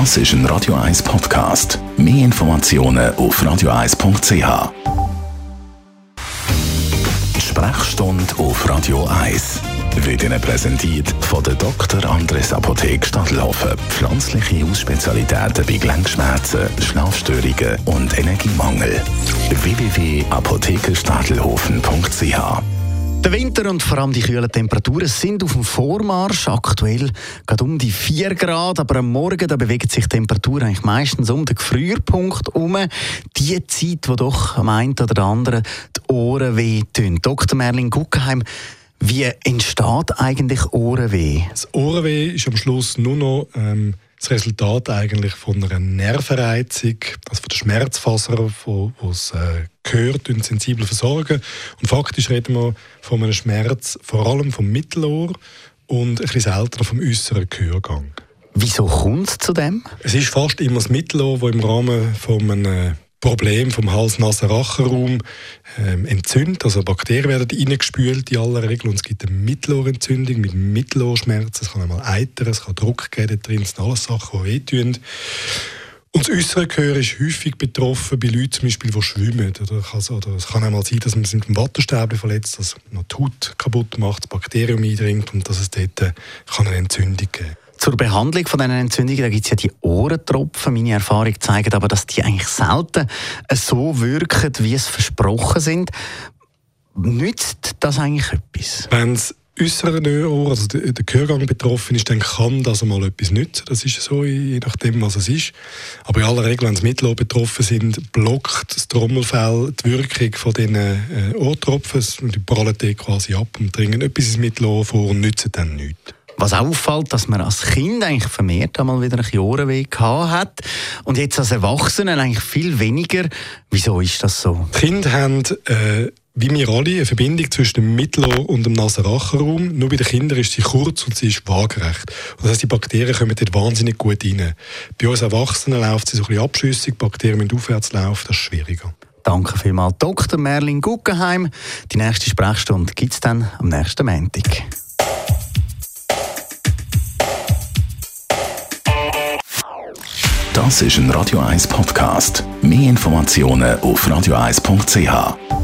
Das ist ein Radio 1 Podcast. Mehr Informationen auf radio1.ch. Die Sprechstunde auf Radio 1 wird Ihnen präsentiert von der Dr. Andres Apotheke Stadtlaufen. Pflanzliche Hausspezialitäten bei Gelenkschmerzen, Schlafstörungen und Energiemangel. www.apothekerstadelhofen.ch der Winter und vor allem die kühlen Temperaturen sind auf dem Vormarsch. Aktuell geht um die 4 Grad, aber am Morgen da bewegt sich die Temperatur eigentlich meistens um den Gefrierpunkt herum. Die Zeit, wo doch am einen oder anderen die Ohren wehtun. Dr. Merlin Guggenheim, wie entsteht eigentlich Ohrenweh? Das Ohrenweh ist am Schluss nur noch ähm, das Resultat eigentlich von einer Nervenreizung, also von der Schmerzfaser, wo, wo es äh, gehört und sensibel versorgen. Und faktisch reden wir von einem Schmerz vor allem vom Mittelohr und ein bisschen seltener vom äußeren Gehörgang. Wieso kommt es zu dem? Es ist fast immer das Mittelohr, das im Rahmen von einem Problem vom Hals-Nasen-Rachenraum ähm, entzündet. Also Bakterien werden reingespült in aller Regel und es gibt eine Mittelohrentzündung mit Mittelohrschmerzen. Es kann einmal eitern, es kann Druck geben drin, das sind alles Sachen, die wehtun. Und das äußere Gehör ist häufig betroffen bei Leuten, zum Beispiel, die schwimmen. Oder, also, oder es kann einmal sein, dass man sich mit dem Wattestäbchen verletzt, dass man die Haut kaputt macht, das Bakterium eindringt und dass es dort äh, kann eine Entzündung geben kann. Zur Behandlung von diesen Entzündungen gibt es ja die Ohrentropfen. Meine Erfahrung zeigt aber, dass die eigentlich selten so wirken, wie es versprochen sind. Nützt das eigentlich etwas? Wenn das äußere Ohr, also der, Gehörgang betroffen ist, dann kann das einmal etwas nützen. Das ist so, je nachdem, was es ist. Aber in aller Regel, wenn das Mittelohr betroffen sind, blockt das Trommelfell die Wirkung von diesen äh, Ohrtropfen. Die prallen quasi ab und dringen etwas ins Mittelohr vor und nützen dann nichts. Was auch auffällt, dass man als Kind eigentlich vermehrt einmal wieder einen Ohrenweh hat und jetzt als Erwachsene eigentlich viel weniger. Wieso ist das so? Die Kinder haben äh, wie wir alle eine Verbindung zwischen dem Mittelohr und dem Nasenrachenraum. Nur bei den Kindern ist sie kurz und sie ist waagerecht. das heißt, die Bakterien kommen dort wahnsinnig gut rein. Bei uns Erwachsenen läuft sie so ein bisschen abschüssig, Bakterien müssen aufwärts laufen, das ist schwieriger. Danke vielmals, Dr. Merlin Guggenheim. Die nächste Sprechstunde gibt es dann am nächsten Montag. Das ist ein Radio 1 Podcast. Mehr Informationen auf radio1.ch.